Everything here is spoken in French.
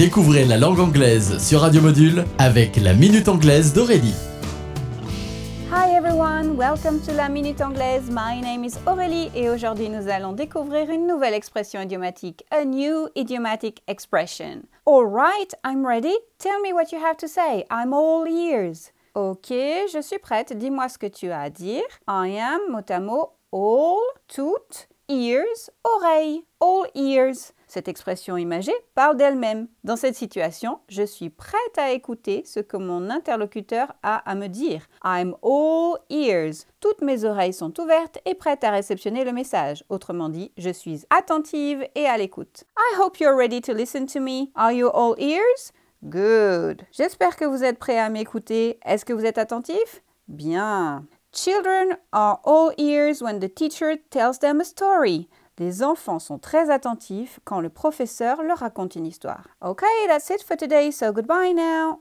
Découvrez la langue anglaise sur Radio Module avec la Minute Anglaise d'Aurélie. Hi everyone, welcome to la Minute Anglaise. My name is Aurélie et aujourd'hui nous allons découvrir une nouvelle expression idiomatique, a new idiomatic expression. All right, I'm ready. Tell me what you have to say. I'm all ears. Ok, je suis prête. Dis-moi ce que tu as à dire. I am, mot à mot, all, tout, ears, oreille, all ears. Cette expression imagée parle d'elle-même. Dans cette situation, je suis prête à écouter ce que mon interlocuteur a à me dire. I'm all ears. Toutes mes oreilles sont ouvertes et prêtes à réceptionner le message. Autrement dit, je suis attentive et à l'écoute. I hope you're ready to listen to me. Are you all ears? Good. J'espère que vous êtes prêts à m'écouter. Est-ce que vous êtes attentif? Bien. Children are all ears when the teacher tells them a story. Les enfants sont très attentifs quand le professeur leur raconte une histoire. Okay, that's it for today, so goodbye now.